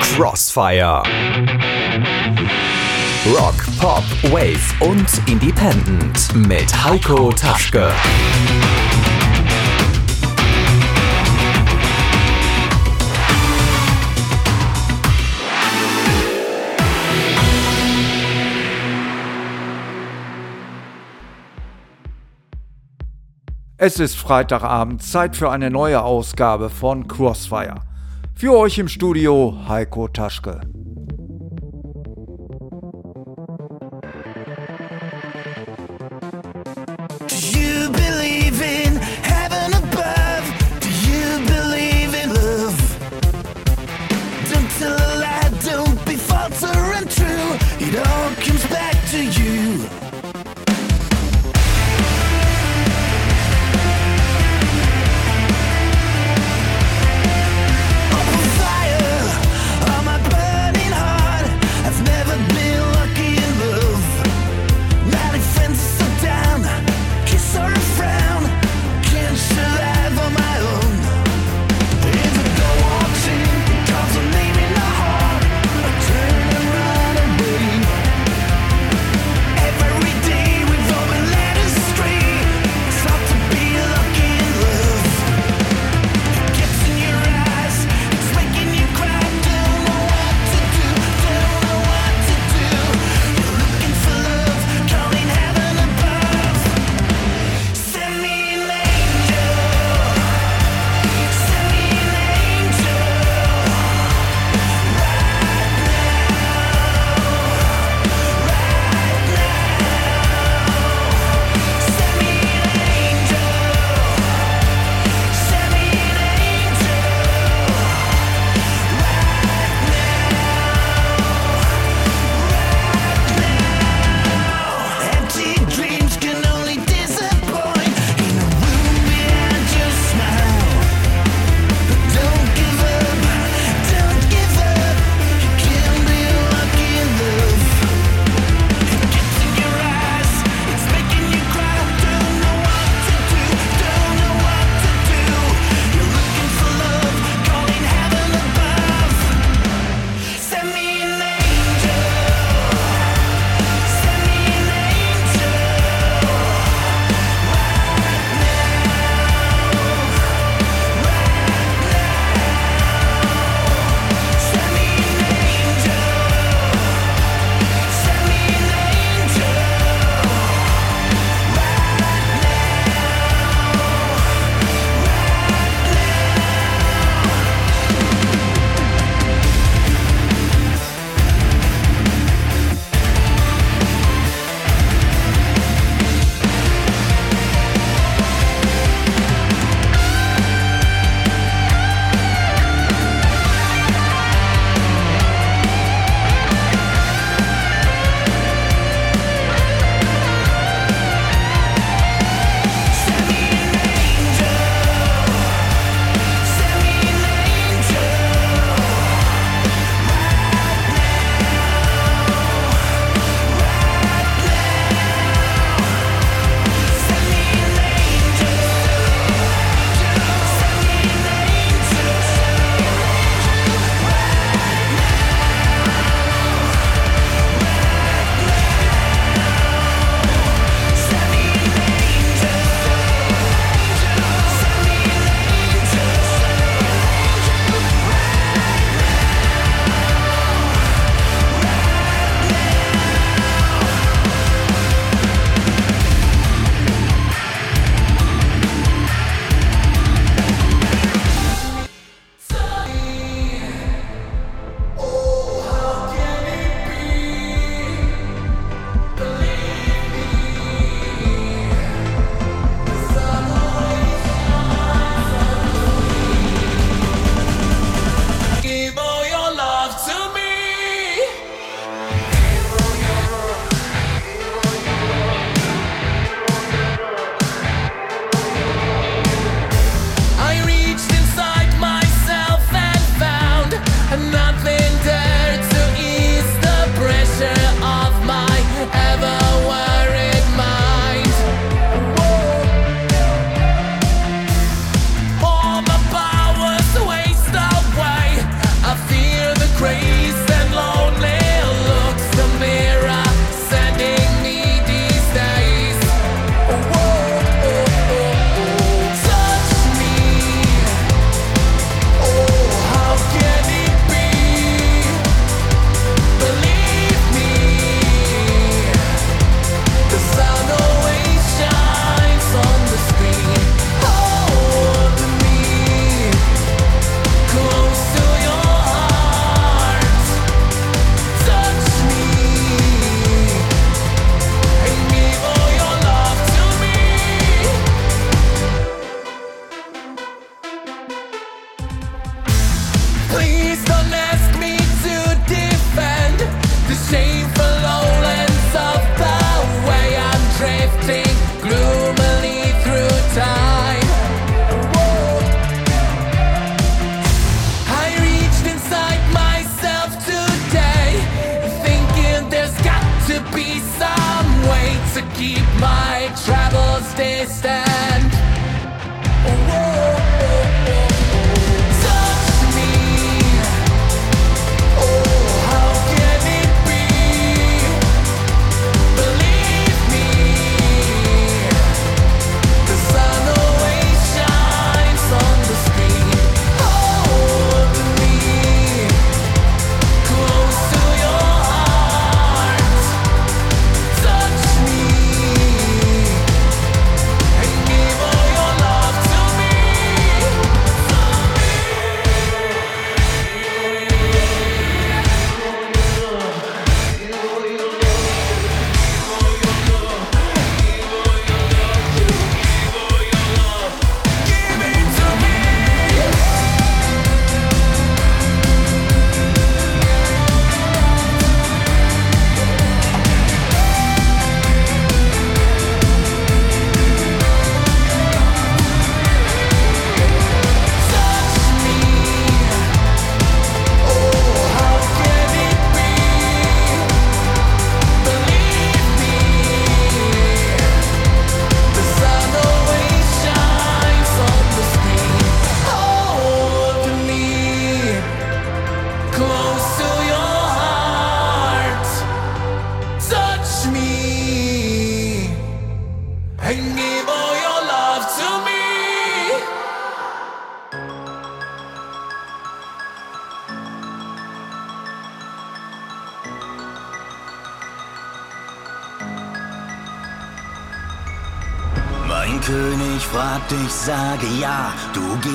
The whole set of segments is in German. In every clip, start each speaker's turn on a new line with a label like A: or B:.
A: Crossfire. Rock, Pop, Wave und Independent mit Heiko Taschke.
B: Es ist Freitagabend, Zeit für eine neue Ausgabe von Crossfire. Für euch im Studio Heiko Taschke.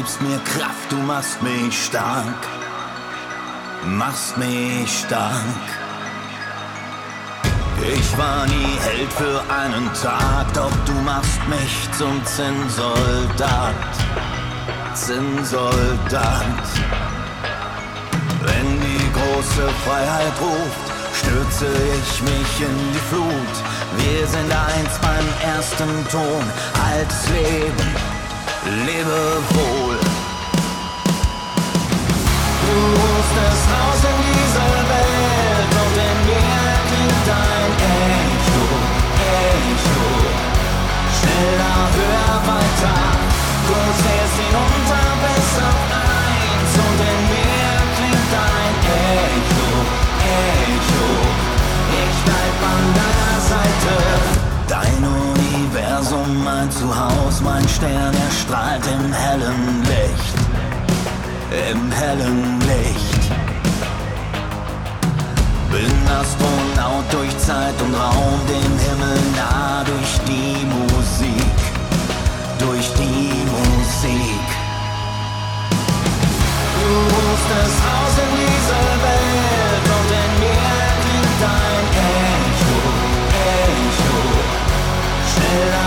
B: Gibst mir Kraft, du machst mich stark, machst mich stark. Ich war nie Held für einen Tag, doch du machst mich zum Zinnsoldat, Zinnsoldat. Wenn die große Freiheit ruft, stürze ich mich in die Flut. Wir sind eins beim ersten Ton, altes Leben lebe wohl. Mein Zuhause, mein Stern, er strahlt im hellen Licht, im hellen Licht. Bin Astronaut durch Zeit und Raum, dem Himmel nah durch die Musik, durch die Musik. Du rufst es aus in dieser Welt und in mir klingt dein Echo, Echo. Schneller,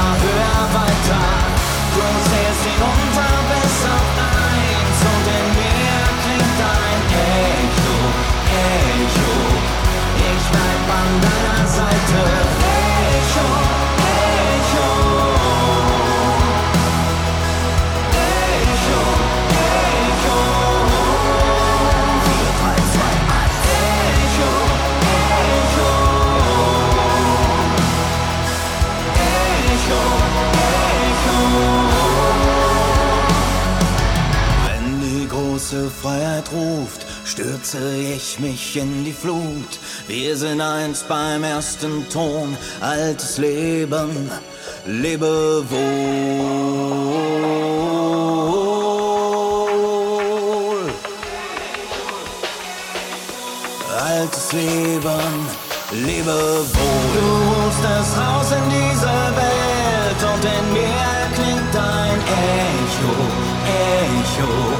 B: Ruft, stürze ich mich in die Flut. Wir sind eins beim ersten Ton, altes Leben, lebe wohl. altes Leben, lebe wohl. Du rufst das Haus in dieser Welt und in mir klingt dein Echo, Echo.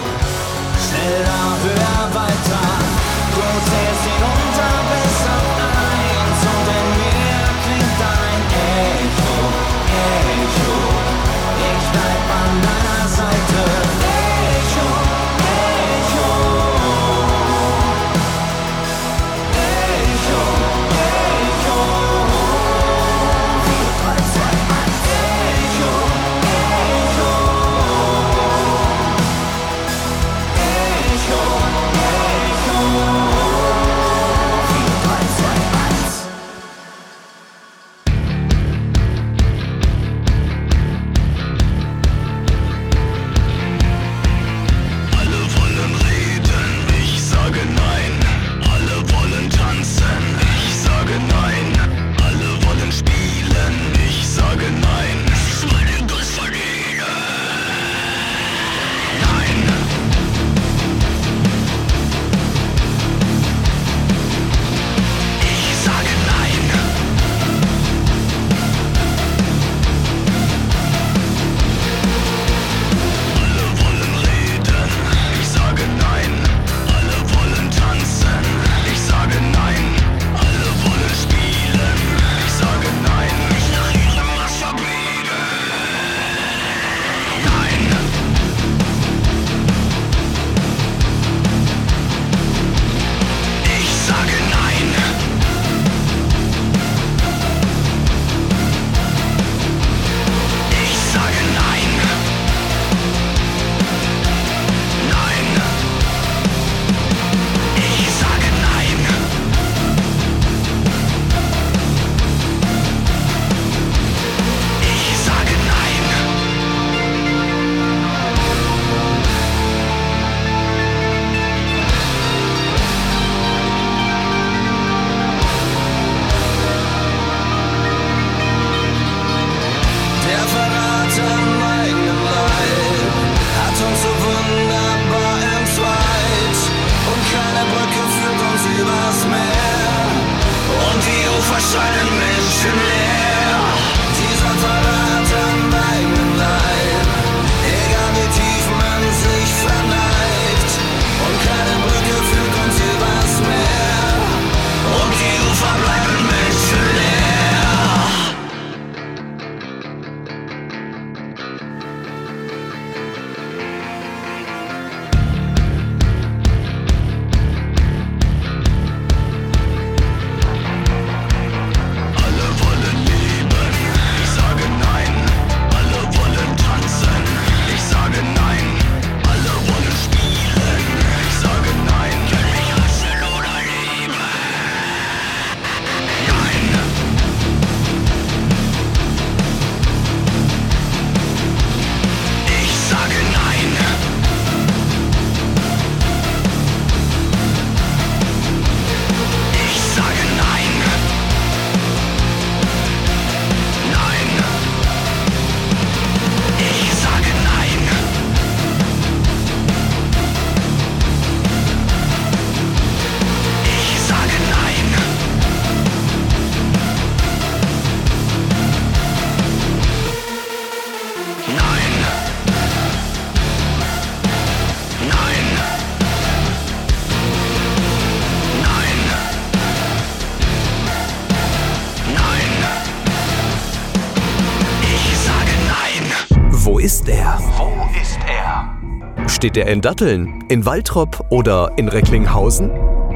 A: Steht er in Datteln, in Waltrop oder in Recklinghausen?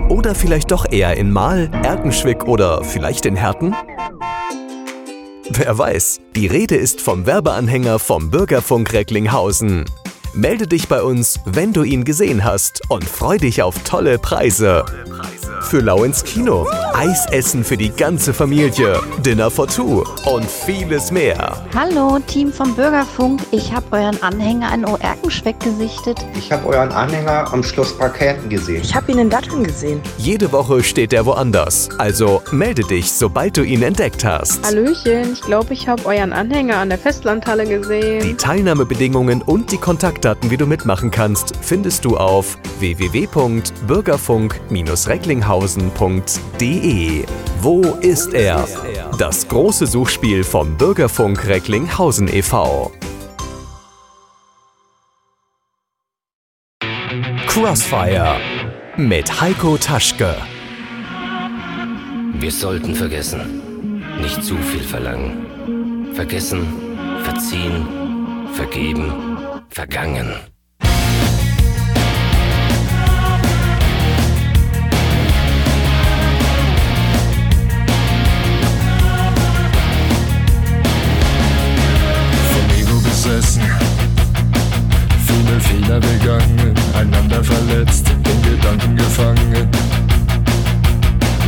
A: Oder vielleicht doch eher in Mahl, Erkenschwick oder vielleicht in Herten? Wer weiß, die Rede ist vom Werbeanhänger vom Bürgerfunk Recklinghausen. Melde dich bei uns, wenn du ihn gesehen hast und freu dich auf tolle Preise. Für Lau ins Kino, Eisessen für die ganze Familie, Dinner for Two und vieles mehr.
C: Hallo, Team vom Bürgerfunk. Ich habe euren Anhänger in Oerkenschweck gesichtet.
D: Ich habe euren Anhänger am Schloss Parkerten gesehen.
E: Ich habe ihn in Datteln gesehen.
A: Jede Woche steht er woanders. Also melde dich, sobald du ihn entdeckt hast.
F: Hallöchen, ich glaube, ich habe euren Anhänger an der Festlandhalle
A: Die
F: gesehen.
A: Teilnahmebedingungen und die Kontaktdaten, wie du mitmachen kannst, findest du auf www.bürgerfunk-recklinghausen.de. Wo ist er? Das große Suchspiel vom Bürgerfunk Recklinghausen e.V. Crossfire mit Heiko Taschke.
G: Wir sollten vergessen, nicht zu viel verlangen. Vergessen, verziehen, vergeben, vergangen.
H: Besessen. Viele Fehler begangen, einander verletzt, in Gedanken gefangen.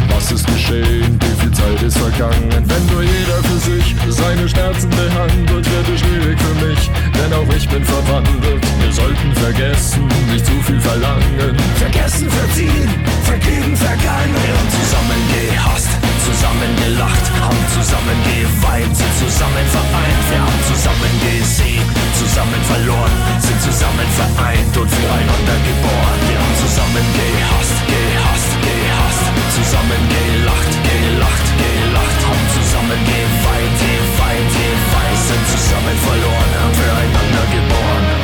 H: Was ist geschehen? Wie viel Zeit ist vergangen? Wenn nur jeder für sich seine Schmerzen behandelt, wird es schwierig für mich, denn auch ich bin verwandelt. Wir sollten vergessen, nicht zu viel verlangen.
I: Vergessen, verziehen, vergeben, vergangen. Haben zusammen gehasst, zusammen gelacht, haben zusammen geweint, sind zusammen vereint. Wir haben zusammen gesiegt, zusammen verloren, sind zusammen vereint und füreinander geboren. Wir haben zusammen gehasst, gehasst, gehasst, zusammen gelacht, gelacht, gelacht, haben zusammen geweint, geweint, geweint, sind zusammen verloren und füreinander geboren.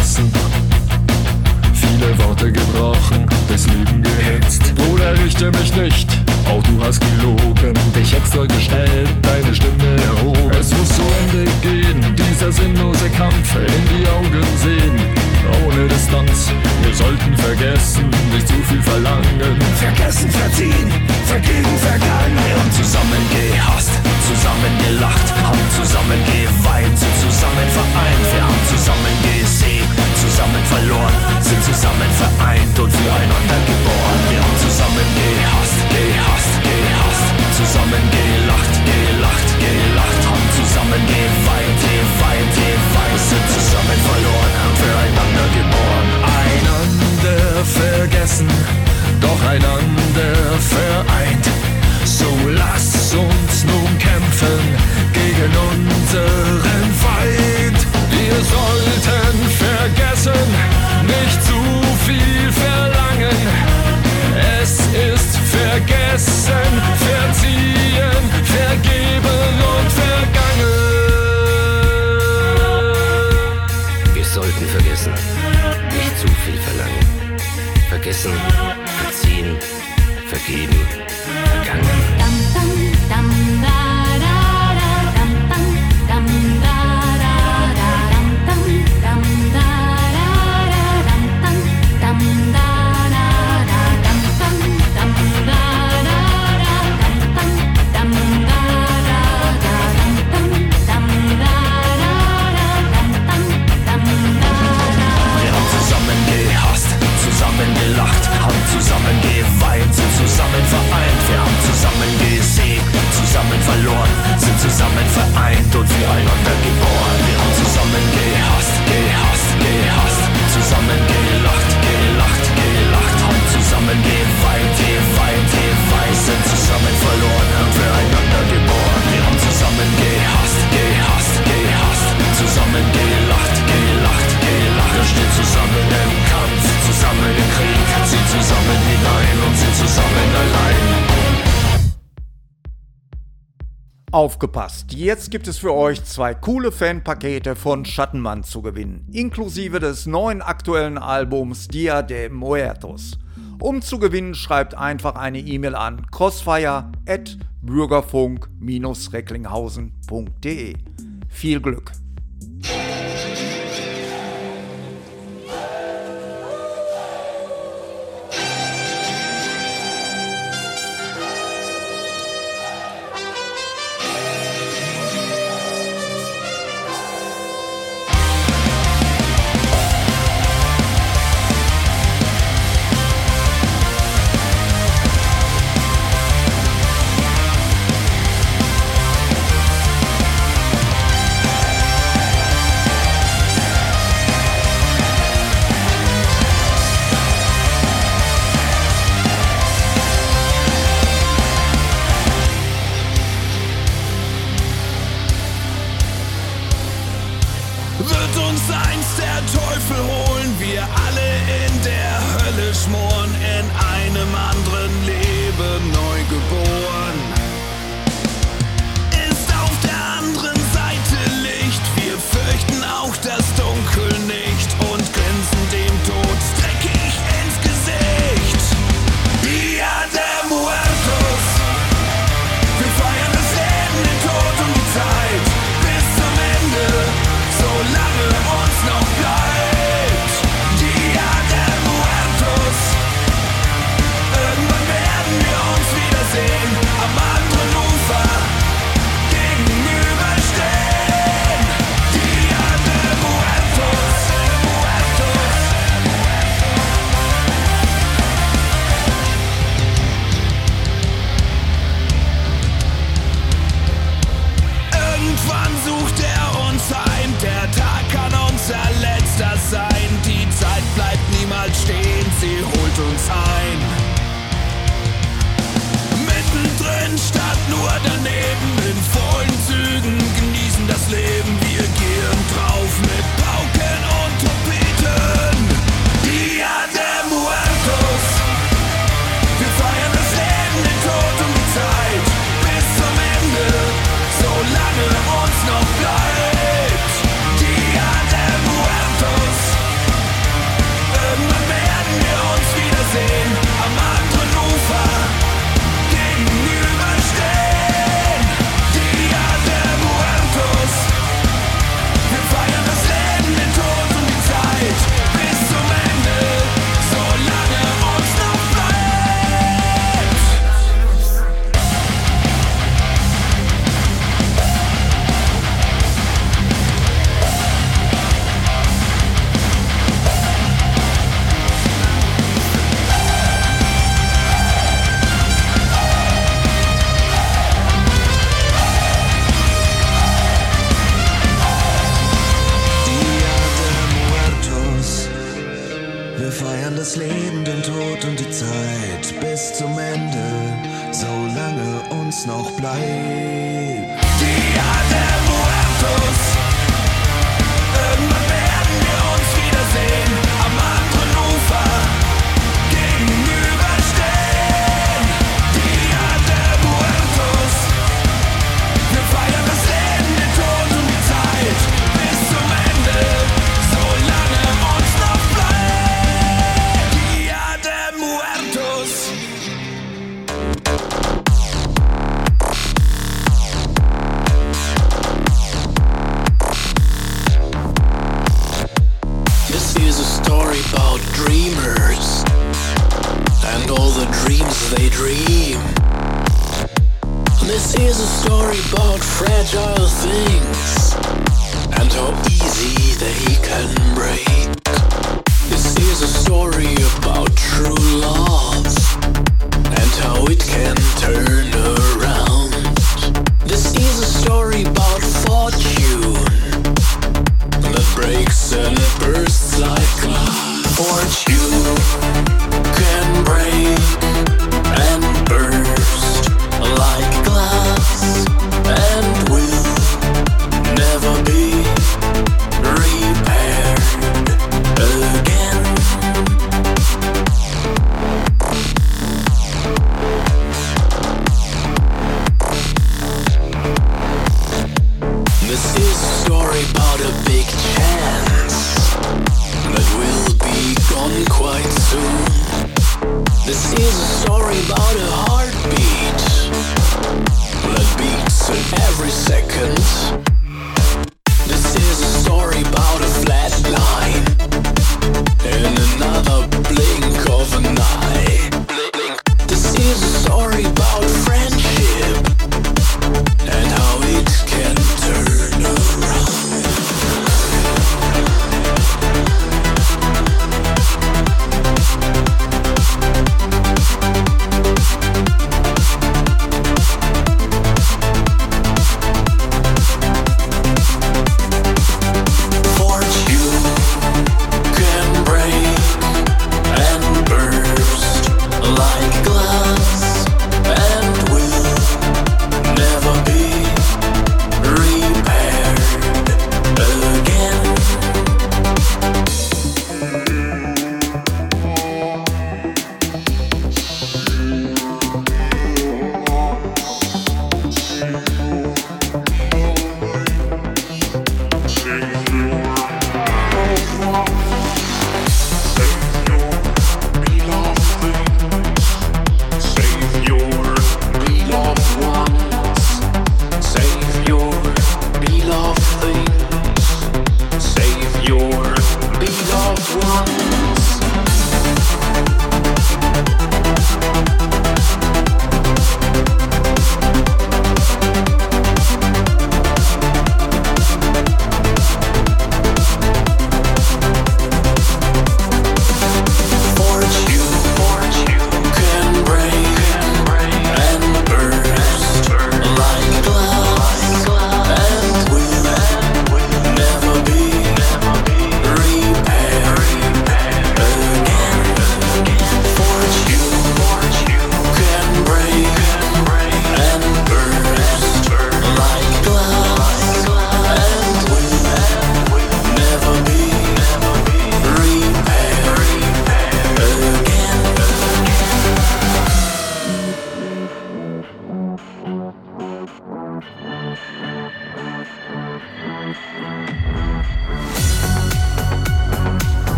H: Vergessen. Viele Worte gebrochen, das Leben gehetzt. Bruder, richte mich nicht, auch du hast gelogen. Dich extra gestellt, deine Stimme erhoben. Es muss zu Ende gehen, dieser sinnlose Kampf in die Augen sehen. Ohne Distanz, wir sollten vergessen, nicht zu viel verlangen.
I: Vergessen, verziehen, vergeben, vergangen. Wir haben zusammen gehasst, zusammen gelacht, haben zusammen geweint, sind zusammen vereint. Wir haben zusammen gesiegt, zusammen verloren, sind zusammen vereint und füreinander geboren. Wir haben zusammen gehasst, gehasst, gehasst, zusammen gelacht, gelacht, gelacht, haben zusammen geweint, sind zusammen verloren füreinander geboren.
H: Einander vergessen, doch einander vereint. So lass uns nun kämpfen gegen unseren Feind. Wir sollten vergessen, nicht zu viel verlangen. Es ist vergessen, verziehen, vergeben und vergangen.
G: Vergessen, verziehen, vergeben,
J: Aufgepasst! Jetzt gibt es für euch zwei coole Fanpakete von Schattenmann zu gewinnen, inklusive des neuen aktuellen Albums Dia de Muertos. Um zu gewinnen, schreibt einfach eine E-Mail an crossfire at bürgerfunk-recklinghausen.de. Viel Glück!
K: Wird uns einst der Teufel holen, wir alle in der Hölle schmoren, in einem anderen Leben neu geboren.
L: sleep.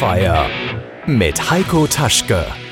B: Crossfire mit Heiko Taschke.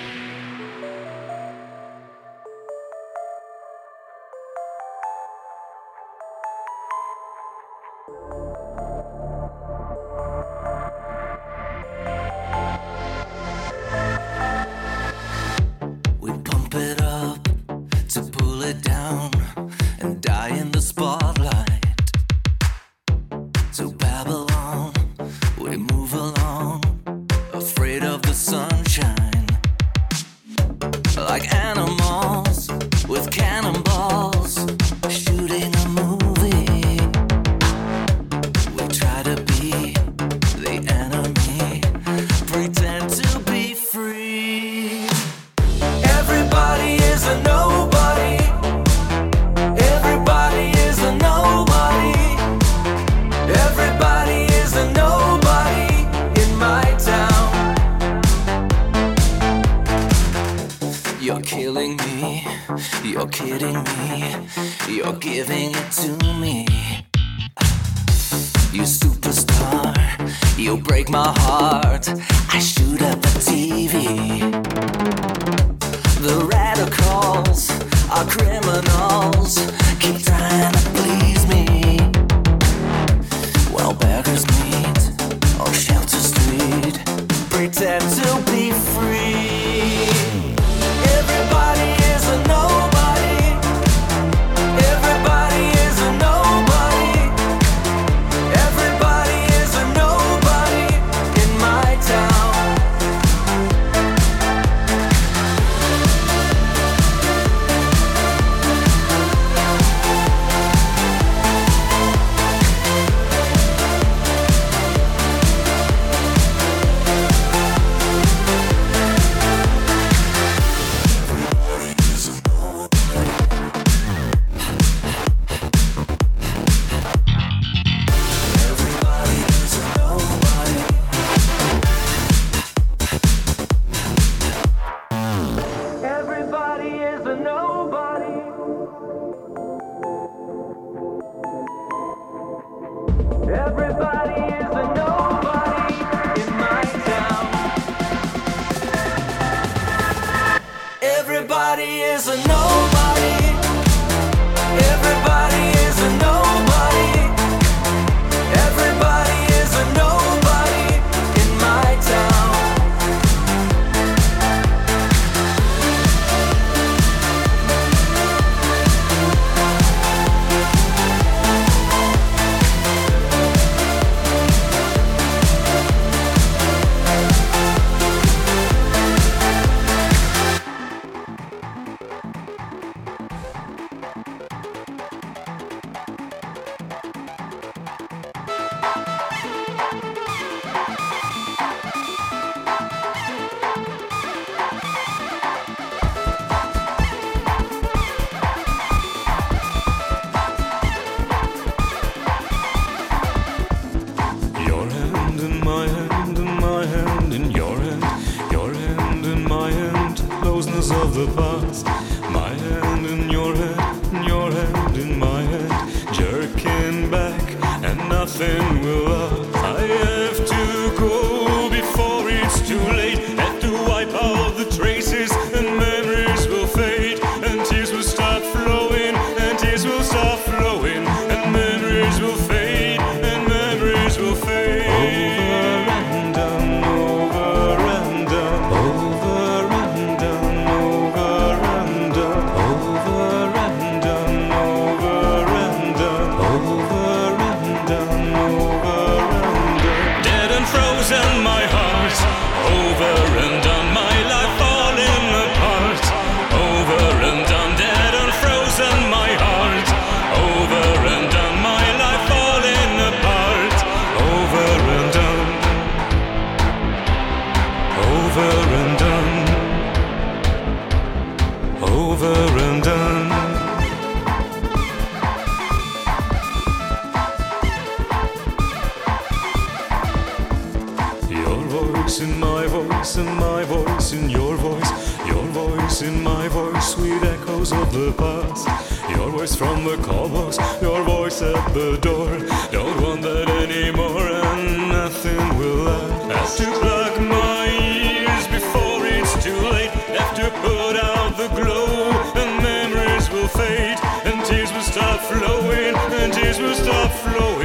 L: the
M: past. the door. Don't want that anymore, and nothing will last. To plug my ears before it's too late. Have to put out the glow, and memories will fade, and tears will stop flowing, and tears will stop flowing.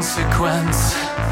K: consequence.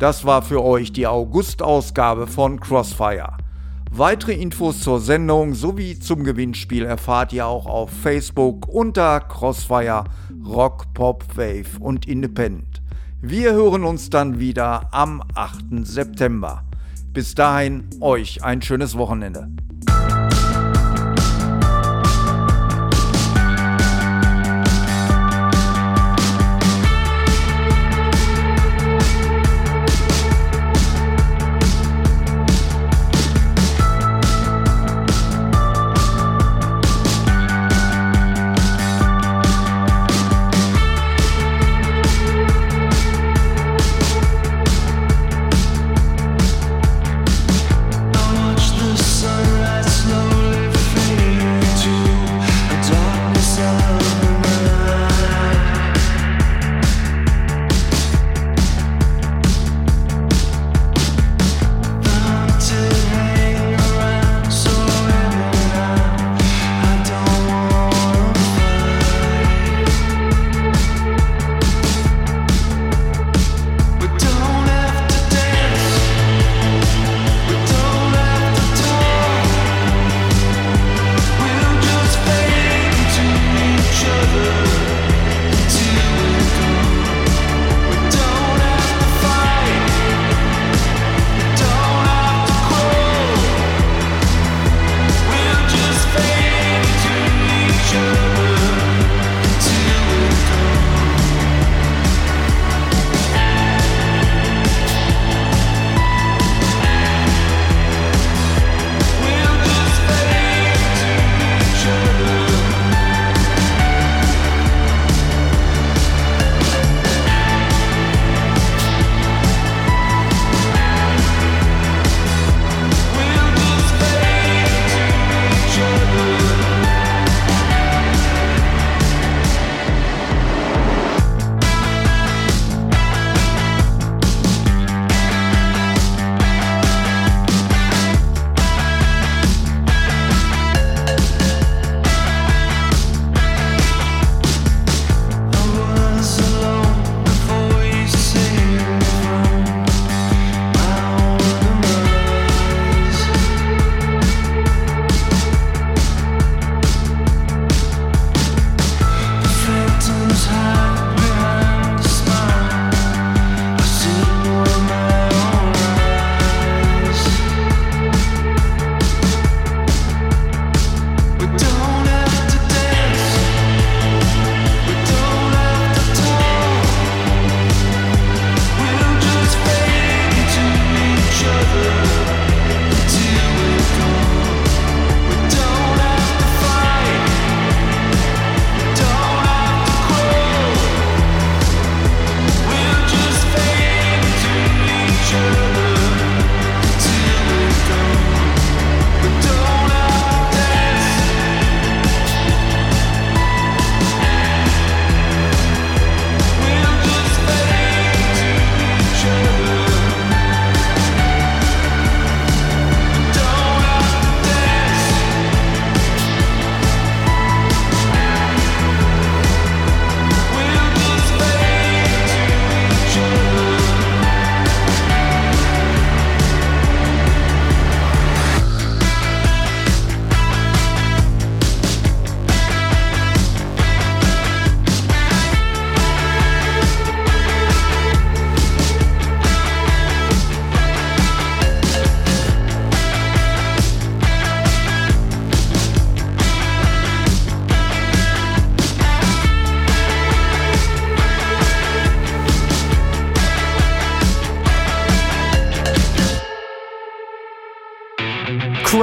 J: Das war für euch die August-Ausgabe von Crossfire. Weitere Infos zur Sendung sowie zum Gewinnspiel erfahrt ihr auch auf Facebook unter Crossfire Rock, Pop, Wave und Independent. Wir hören uns dann wieder am 8. September. Bis dahin euch ein schönes Wochenende.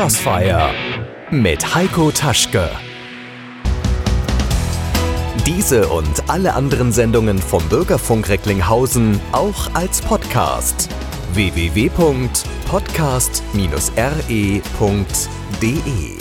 A: Crossfire mit Heiko Taschke. Diese und alle anderen Sendungen vom Bürgerfunk Recklinghausen auch als Podcast. www.podcast-re.de